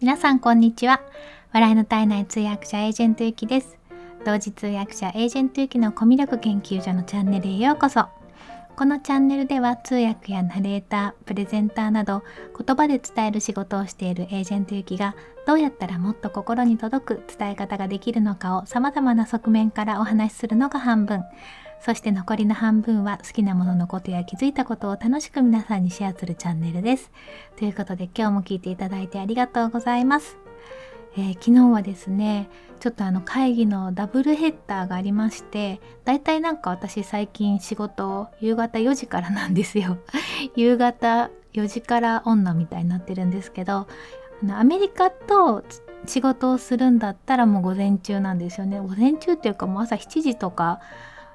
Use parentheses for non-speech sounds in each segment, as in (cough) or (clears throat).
皆さんこんにちは。笑いの絶えない通訳者エージェントゆきです。同時通訳者エージェントゆきのコミュ力研究所のチャンネルへようこそ。このチャンネルでは通訳やナレーター、プレゼンターなど言葉で伝える仕事をしているエージェントゆきがどうやったらもっと心に届く伝え方ができるのかを様々な側面からお話しするのが半分。そして残りの半分は好きなもののことや気づいたことを楽しく皆さんにシェアするチャンネルです。ということで今日も聞いていただいてありがとうございます。えー、昨日はですねちょっとあの会議のダブルヘッダーがありましてだいたいなんか私最近仕事夕方4時からなんですよ (laughs) 夕方4時から女みたいになってるんですけどあのアメリカと仕事をするんだったらもう午前中なんですよね午前中っていうかもう朝7時とか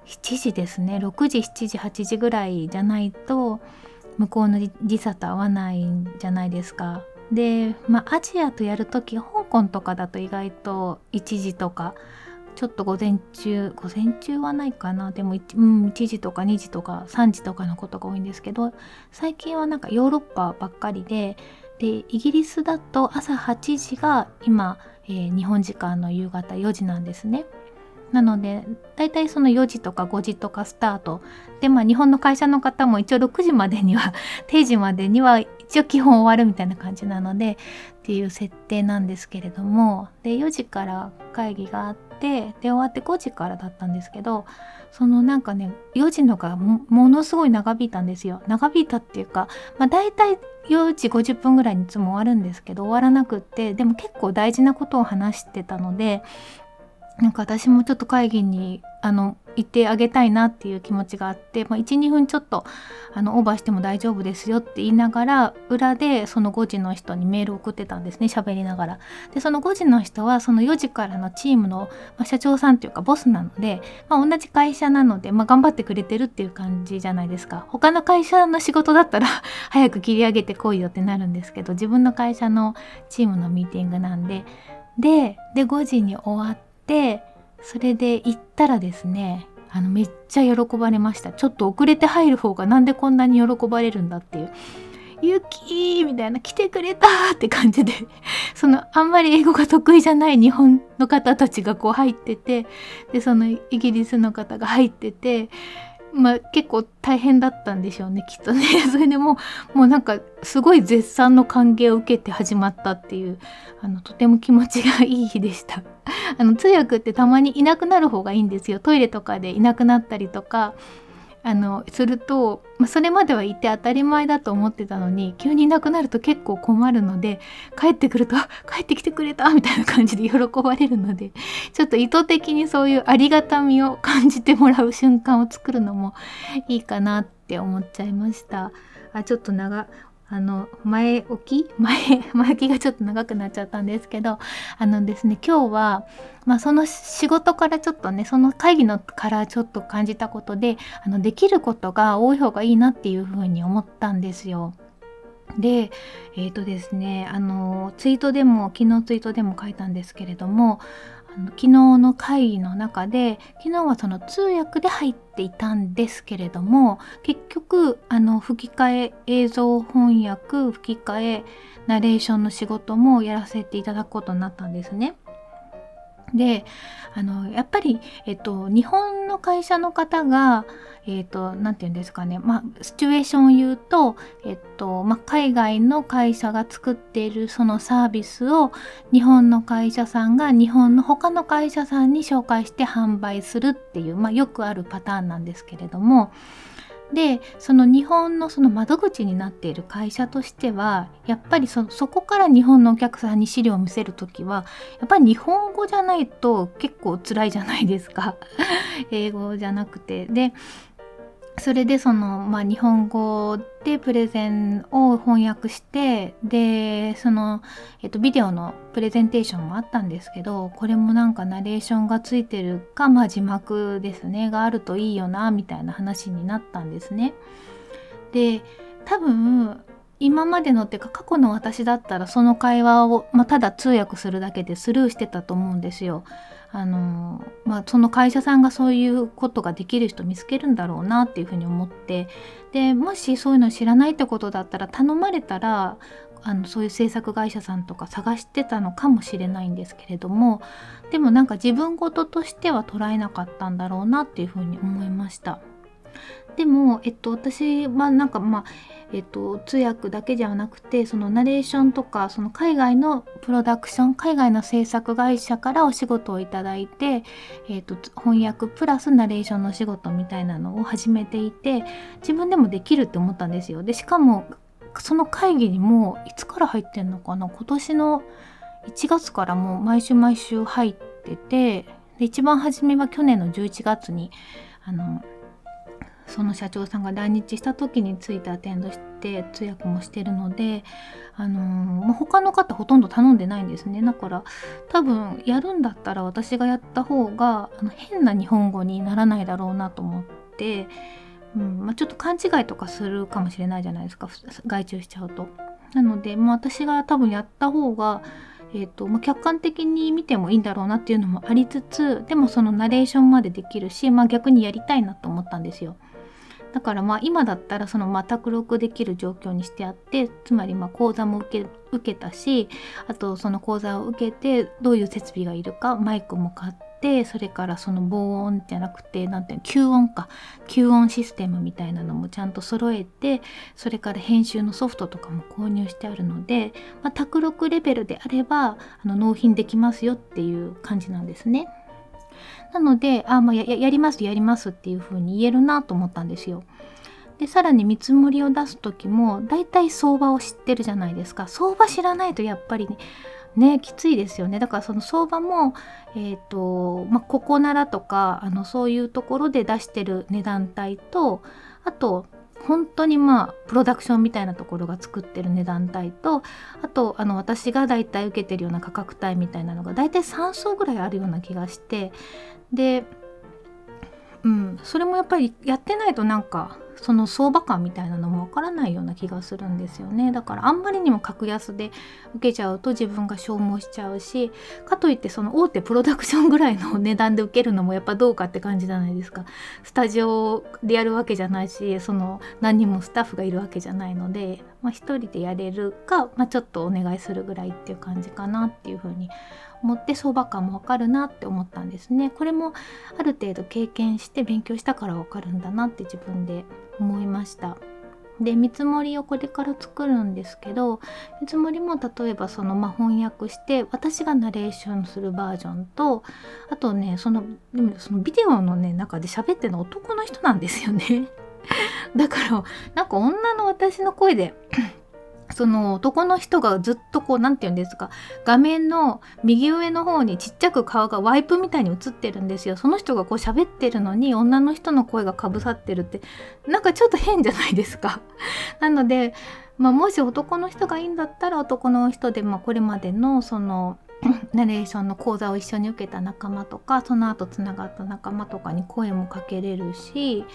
7時ですね6時7時8時ぐらいじゃないと向こうの時差と合わないんじゃないですか。で、まあ、アジアとやるとき香港とかだと意外と1時とかちょっと午前中午前中はないかなでも 1,、うん、1時とか2時とか3時とかのことが多いんですけど最近はなんかヨーロッパばっかりででイギリスだと朝8時が今、えー、日本時間の夕方4時なんですね。なので大体その4時とか5時とかスタート。でまあ日本の会社の方も一応6時までには (laughs) 定時までには一応基本終わるみたいな感じなのでっていう設定なんですけれども。で4時から会議があってで終わって5時からだったんですけどそのなんかね4時のがものすごい長引いたんですよ。長引いたっていうか、まあ、大体4時50分ぐらいにいつも終わるんですけど終わらなくってでも結構大事なことを話してたのでなんか私もちょっと会議にあの行ってあげたいなっていう気持ちがあって、まあ、12分ちょっとあのオーバーしても大丈夫ですよって言いながら裏でその5時の人にメール送ってたんですね喋りながら。でその5時の人はその4時からのチームの、まあ、社長さんっていうかボスなので、まあ、同じ会社なので、まあ、頑張ってくれてるっていう感じじゃないですか。他の会社の仕事だったら (laughs) 早く切り上げてこいよってなるんですけど自分の会社のチームのミーティングなんででで5時に終わってってそれで行ったらですねあのめっちゃ喜ばれました。ちょっと遅れて入る方がなんでこんなに喜ばれるんだっていう「ゆきみたいな「来てくれた!」って感じで。(laughs) そのあんまり英語が得意じゃない日本の方たちがこう入っててでそのイギリスの方が入っててまあ、結構大変だったんでしょうねきっとね。(laughs) それでももうなんかすごい絶賛の歓迎を受けて始まったっていうあのとても気持ちがいい日でした。(laughs) あの通訳ってたまにいなくなる方がいいんですよ。トイレとかでいなくなったりとかあのすると、まあ、それまではいて当たり前だと思ってたのに急にいなくなると結構困るので帰ってくると「帰ってきてくれた!」みたいな感じで喜ばれるので (laughs) ちょっと意図的にそういうありがたみを感じてもらう瞬間を作るのもいいかなって思っちゃいました。あちょっと長あの前置き？前 (laughs) 前置きがちょっと長くなっちゃったんですけどあのですね今日は、まあ、その仕事からちょっとねその会議のからちょっと感じたことであのできることが多い方がいいなっていうふうに思ったんですよ。でえっ、ー、とですねあのツイートでも昨日ツイートでも書いたんですけれども昨日の会議の中で昨日はその通訳で入っていたんですけれども結局あの吹き替え映像翻訳吹き替えナレーションの仕事もやらせていただくことになったんですね。であのやっぱり、えっと、日本の会社の方がえっ、と何て言うんですかね。まあシチュエーションを言うと、えっ、とまあ、海外の会社が作っているそのサービスを日本の会社さんが日本の他の会社さんに紹介して販売するっていう、まあ、よくあるパターンなんですけれどもでその日本のその窓口になっている会社としてはやっぱりそそこから日本のお客さんに資料を見せる時はやっぱり日本語じゃないと結構辛いじゃないですか。(laughs) 英語じゃなくて。でそれでその、まあ、日本語でプレゼンを翻訳してでその、えっと、ビデオのプレゼンテーションもあったんですけどこれもなんかナレーションがついてるか、まあ、字幕ですねがあるといいよなみたいな話になったんですね。で多分今までのっていうか過去の私だったらその会話を、まあ、ただ通訳するだけでスルーしてたと思うんですよ。あのまあ、その会社さんがそういうことができる人見つけるんだろうなっていうふうに思ってでもしそういうの知らないってことだったら頼まれたらあのそういう制作会社さんとか探してたのかもしれないんですけれどもでもなんか自分事としては捉えなかったんだろうなっていうふうに思いました。でも、えっと、私はなんかまあ、えっと、通訳だけじゃなくてそのナレーションとかその海外のプロダクション海外の制作会社からお仕事をいただいて、えっと、翻訳プラスナレーションの仕事みたいなのを始めていて自分でもできるって思ったんですよ。でしかもその会議にもいつから入ってんのかな？今年の1月からもう毎週毎週入っててで一番初めは去年の11月にあのその社長さんが来日した時についてアテンドして通訳もしてるので、あのー、まあ、他の方ほとんど頼んでないんですねだから多分やるんだったら私がやった方があの変な日本語にならないだろうなと思って、うんまあ、ちょっと勘違いとかするかもしれないじゃないですか外注しちゃうと。なので、まあ、私が多分やった方がえーとまあ、客観的に見てもいいんだろうなっていうのもありつつでもそのナレーションまでできるし、まあ、逆にやりたいなと思ったんですよ。だからまあ今だったらそのま卓録できる状況にしてあってつまりま講座も受け受けたしあとその講座を受けてどういう設備がいるかマイクも買ってそれからその防音じゃなくて何ていうの吸音か吸音システムみたいなのもちゃんと揃えてそれから編集のソフトとかも購入してあるので、まあ、録レベルであればあの納品できますよっていう感じなんですね。なので、あ、まあ、ややりますやりますっていう風に言えるなと思ったんですよ。でさらに見積もりを出す時も大体相場を知ってるじゃないですか相場知らないとやっぱりねねきついですよねだからその相場もえっ、ー、とまあここならとかあのそういうところで出してる値段帯とあと本当にまあプロダクションみたいなところが作ってる値段帯とあとあの私が大体受けてるような価格帯みたいなのが大体3層ぐらいあるような気がしてでうんそれもやっぱりやってないとなんかその相場感みたいなのもわからないような気がするんですよね。だからあんまりにも格安で受けちゃうと自分が消耗しちゃうしかといってその大手プロダクションぐらいの値段で受けるのもやっぱどうかって感じじゃないですか。スタジオでやるわけじゃないしその何人もスタッフがいるわけじゃないので、まあ、一人でやれるか、まあ、ちょっとお願いするぐらいっていう感じかなっていうふうに思って相場感もわかるなって思ったんですね。これもある程度経験して勉強したからわかるんだなって自分で思いました。で見積もりをこれから作るんですけど見積もりも例えばそのまあ翻訳して私がナレーションするバージョンとあとねそのでもそのビデオのね中で喋ってるの男の人なんですよね。(laughs) だからなんか女の私の声でその男の人がずっとこう何て言うんですか画面の右上の方にちっちゃく顔がワイプみたいに映ってるんですよ。その人がこう喋ってるのに女の人の声がかぶさってるって。なんかちょっと変じゃないですか。(laughs) なので、まあ、もし男の人がいいんだったら男の人で、まあ、これまでのその (clears throat) ナレーションの講座を一緒に受けた仲間とかその後つながった仲間とかに声もかけれるし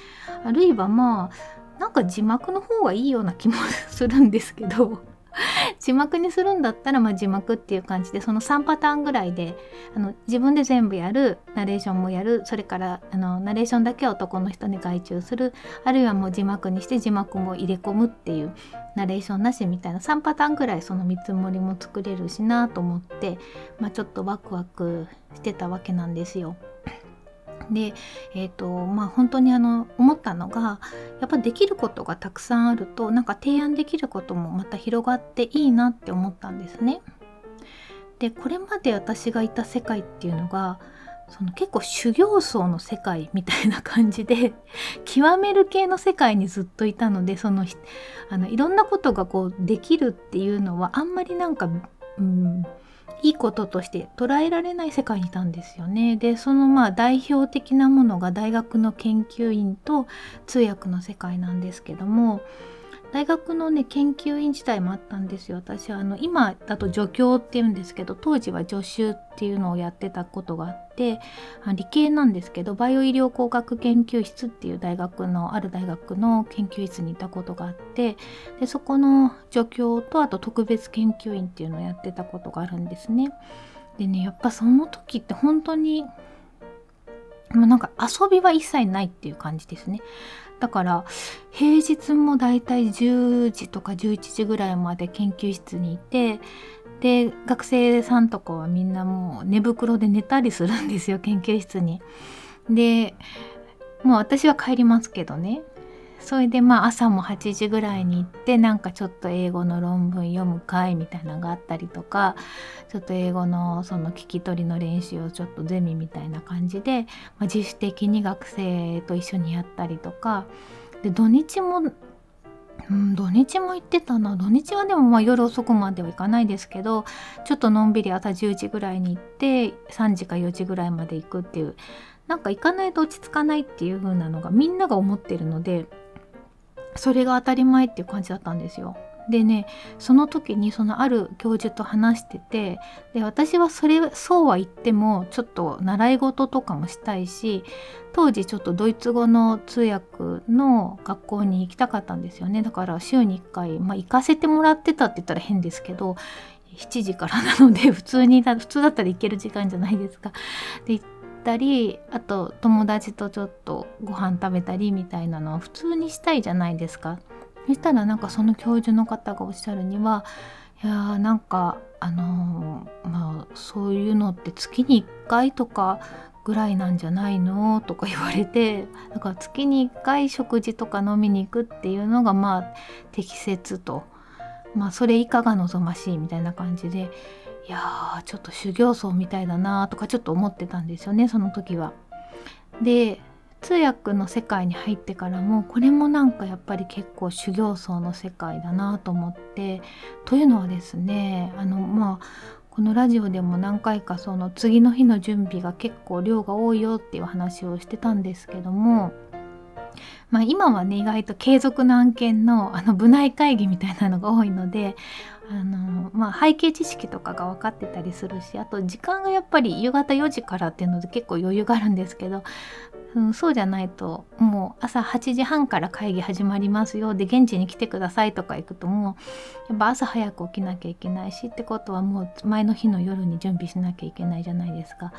あるいはまあなんか字幕の方がいいような気もするんですけど (laughs) 字幕にするんだったらまあ字幕っていう感じでその3パターンぐらいであの自分で全部やるナレーションもやるそれからあのナレーションだけは男の人に外注するあるいはもう字幕にして字幕も入れ込むっていうナレーションなしみたいな3パターンぐらいその見積もりも作れるしなと思って、まあ、ちょっとワクワクしてたわけなんですよ。で、えーとまあ、本当にあの思ったのがやっぱできることがたくさんあるとなんか提案できることもまた広がっていいなって思ったんですね。でこれまで私がいた世界っていうのがその結構修行僧の世界みたいな感じで (laughs) 極める系の世界にずっといたのでそのあのいろんなことがこうできるっていうのはあんまりなんか、うん、いいこととして捉えられない世界にいたんですよね。でそのまあ代表的なものが大学の研究員と通訳の世界なんですけども大学のね研究員自体もあったんですよ私はあの今だと助教っていうんですけど当時は助手っていうのをやってたことがあって理系なんですけどバイオ医療工学研究室っていう大学のある大学の研究室にいたことがあってでそこの助教とあと特別研究員っていうのをやってたことがあるんですね。でねやっぱその時って本当にもうなんか遊びは一切ないっていう感じですね。だから平日もだいたい10時とか11時ぐらいまで研究室にいてで学生さんとかはみんなもう寝袋で寝たりするんですよ研究室に。でもう私は帰りますけどねそれでまあ朝も8時ぐらいに行ってなんかちょっと英語の論文読む会みたいなのがあったりとかちょっと英語のその聞き取りの練習をちょっとゼミみたいな感じで、まあ、自主的に学生と一緒にやったりとかで土日もうん、土日も行ってたな。土日はでもまあ夜遅くまでは行かないですけどちょっとのんびり朝10時ぐらいに行って3時か4時ぐらいまで行くっていうなんか行かないと落ち着かないっていう風なのがみんなが思ってるのでそれが当たり前っていう感じだったんですよ。でねその時にそのある教授と話しててで私はそれそうは言ってもちょっと習い事とかもしたいし当時ちょっとドイツ語の通訳の学校に行きたかったんですよねだから週に1回、まあ、行かせてもらってたって言ったら変ですけど7時からなので普通に普通だったら行ける時間じゃないですか。で行ったりあと友達とちょっとご飯食べたりみたいなのは普通にしたいじゃないですか。そしたらなんかその教授の方がおっしゃるにはいやーなんかあのー、まあそういうのって月に1回とかぐらいなんじゃないのとか言われて (laughs) だから月に1回食事とか飲みに行くっていうのがまあ適切とまあそれ以下が望ましいみたいな感じでやーちょっと修行僧みたいだなとかちょっと思ってたんですよねその時は。で通訳の世界に入ってからもこれもなんかやっぱり結構修行僧の世界だなと思ってというのはですねあのまあこのラジオでも何回かその次の日の準備が結構量が多いよっていう話をしてたんですけどもまあ、今はね意外と継続の案件のあの部内会議みたいなのが多いのであの、まあ、背景知識とかが分かってたりするしあと時間がやっぱり夕方4時からっていうので結構余裕があるんですけど、うん、そうじゃないともう朝8時半から会議始まりますよで現地に来てくださいとか行くともうやっぱ朝早く起きなきゃいけないしってことはもう前の日の夜に準備しなきゃいけないじゃないですか。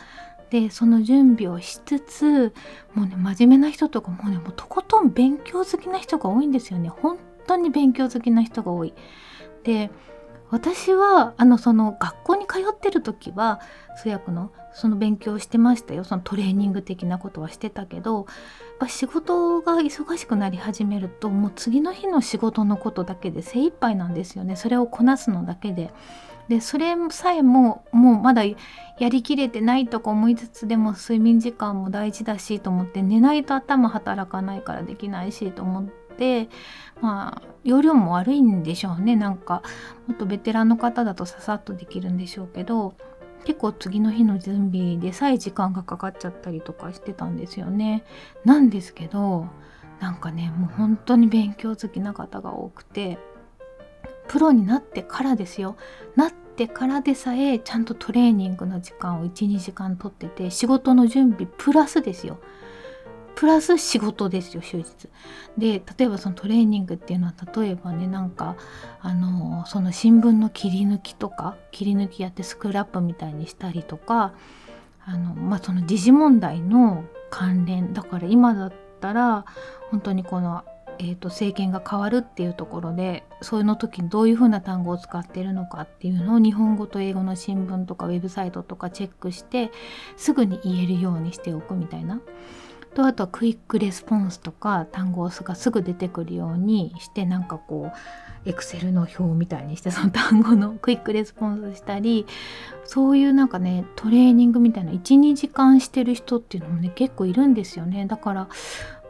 でその準備をしつつもうね真面目な人とかもうねもうとことん勉強好きな人が多いんですよね本当に勉強好きな人が多い。で私はあのその学校に通ってる時は通訳のその勉強してましたよそのトレーニング的なことはしてたけどやっぱ仕事が忙しくなり始めるともう次の日の仕事のことだけで精一杯なんですよねそれをこなすのだけで。でそれさえももうまだやりきれてないとか思いつつでも睡眠時間も大事だしと思って寝ないと頭働かないからできないしと思ってまあ容量も悪いんでしょうね。なんかもっとベテランの方だとささっとできるんでしょうけど結構次の日の準備でさえ時間がかかっちゃったりとかしてたんですよね。なんですけどなんかねもう本当に勉強好きな方が多くてプロになってからですよ。なってからでさえちゃんとトレーニングの時間を12時間とってて仕事の準備プラスですよ。プラス仕事ですよ終日で例えばそのトレーニングっていうのは例えばねなんかあのその新聞の切り抜きとか切り抜きやってスクラップみたいにしたりとかあのまあその時事問題の関連だから今だったら本当にこのえーと、政権が変わるっていうところでそういうの時にどういうふうな単語を使ってるのかっていうのを日本語と英語の新聞とかウェブサイトとかチェックしてすぐに言えるようにしておくみたいな。とあとはクイックレスポンスとか単語がすぐ出てくるようにしてなんかこうエクセルの表みたいにしてその単語の (laughs) クイックレスポンスしたりそういうなんかねトレーニングみたいな12時間してる人っていうのもね結構いるんですよねだから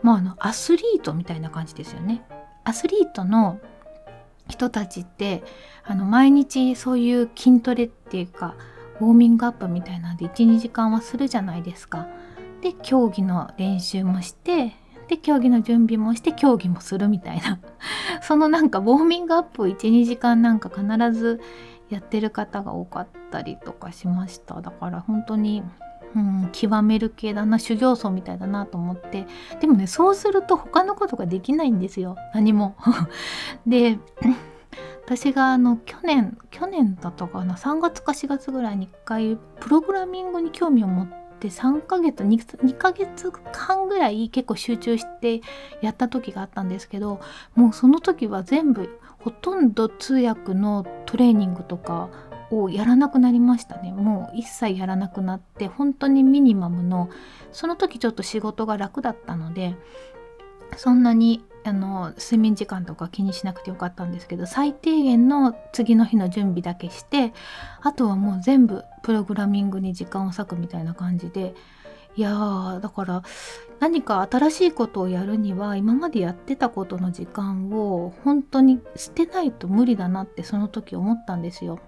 まあ、あのアスリートみたいな感じですよね。アスリートの人たちってあの毎日そういう筋トレっていうかウォーミングアップみたいなんで12時間はするじゃないですか。で競技の練習もしてで競技の準備もして競技もするみたいな。(laughs) そのなんかウォーミングアップを12時間なんか必ずやってる方が多かったりとかしました。だから本当にうん、極める系だな修行僧みたいだなと思って。でもねそうすると他のことができないんですよ。何も。(laughs) で (clears throat) 私があの去年去年だったかな。3月か4月ぐらいに1回プログラミングに興味を持っって3ヶ月 2, 2ヶ月間ぐらい結構集中してやった時があったんですけどもうその時は全部ほとんど通訳のトレーニングとかをやらなくなりましたね。もう一切やらなくなって本当にミニマムのその時ちょっと仕事が楽だったのでそんなにあの睡眠時間とか気にしなくてよかったんですけど最低限の次の日の準備だけしてあとはもう全部プログラミングに時間を割くみたいな感じでいやーだから何か新しいことをやるには今までやってたことの時間を本当に捨てないと無理だなってその時思ったんですよ。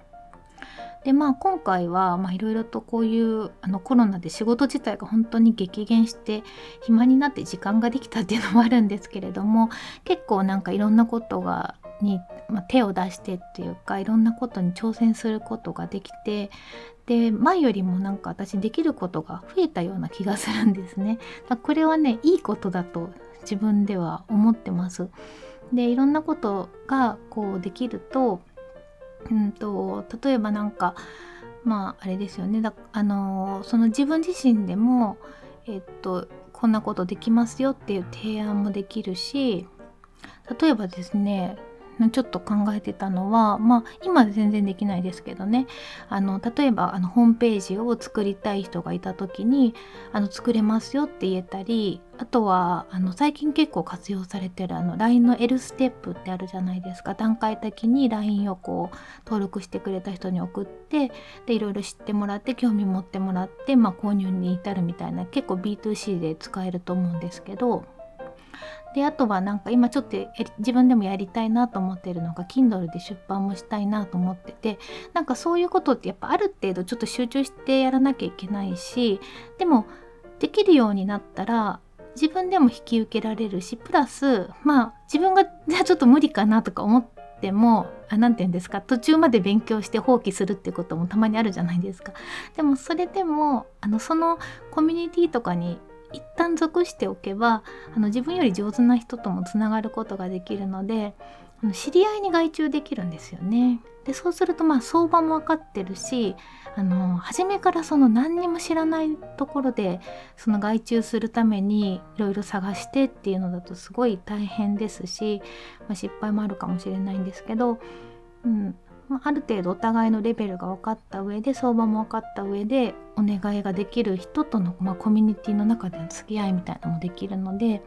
でまあ今回はいろいろとこういうあのコロナで仕事自体が本当に激減して暇になって時間ができたっていうのもあるんですけれども結構なんかいろんなことがに、まあ、手を出してっていうかいろんなことに挑戦することができてで前よりもなんか私できることが増えたような気がするんですね。これはねいいことだと自分では思ってます。でいろんなことがこうできるとうんと例えばなんかまああれですよね。だあのその自分自身でもえっとこんなことできますよっていう提案もできるし例えばですねちょっと考えてたのはまあ今全然できないですけどね。あの例えばあのホームページを作りたい人がいた時にあの作れますよって言えたりあとはあの最近結構活用されてるあの LINE の L ステップってあるじゃないですか。段階的に LINE をこう登録してくれた人に送ってでいろいろ知ってもらって興味持ってもらって、まあ、購入に至るみたいな結構 B2C で使えると思うんですけどであとはなんか今ちょっと自分でもやりたいなと思ってるのが Kindle で出版もしたいなと思っててなんかそういうことってやっぱある程度ちょっと集中してやらなきゃいけないしでもできるようになったら自分でも引き受けられるしプラスまあ自分がじゃあちょっと無理かなとか思っても何て言うんですか途中まで勉強して放棄するってこともたまにあるじゃないですか。でもそれでもあのそのコミュニティとかに一旦属しておけばあの自分より上手な人ともつながることができるのであの知り合いに外注できるんですよね。でそうするとまあ相場も分かってるしあの初めからその何にも知らないところでその外注するためにいろいろ探してっていうのだとすごい大変ですし、まあ、失敗もあるかもしれないんですけど、うん、まあ、る程度お互いのレベルが分かった上で相場も分かった上でお願いができる人との、まあ、コミュニティの中での付き合いみたいなのもできるので、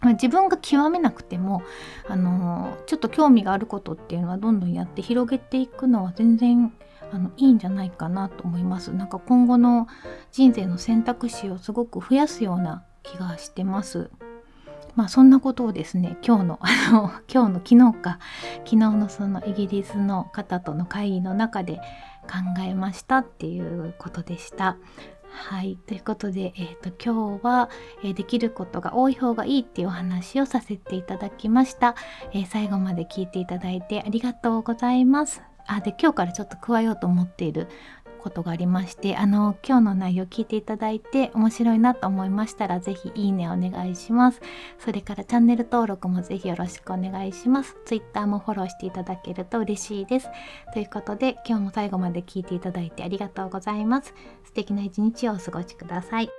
まあ、自分が極めなくても、あの、ちょっと興味があることっていうのはどんどんやって広げていくのは全然あのいいんじゃないかなと思います。なんか今後の人生の選択肢をすごく増やすような気がしてます。まあそんなことをですね今日の (laughs) あの今日の昨日か昨日のそのイギリスの方との会議の中で考えましたっていうことでした。はい。ということで、えーと、今日は、えー、できることが多い方がいいっていうお話をさせていただきました。えー、最後まで聞いていただいてありがとうございます。あ、で、今日からちょっと加えようと思っていることがありましてあの今日の内容聞いていただいて面白いなと思いましたら是非いいねお願いします。それからチャンネル登録も是非よろしくお願いします。Twitter もフォローしていただけると嬉しいです。ということで今日も最後まで聞いていただいてありがとうございます。素敵な一日をお過ごしください。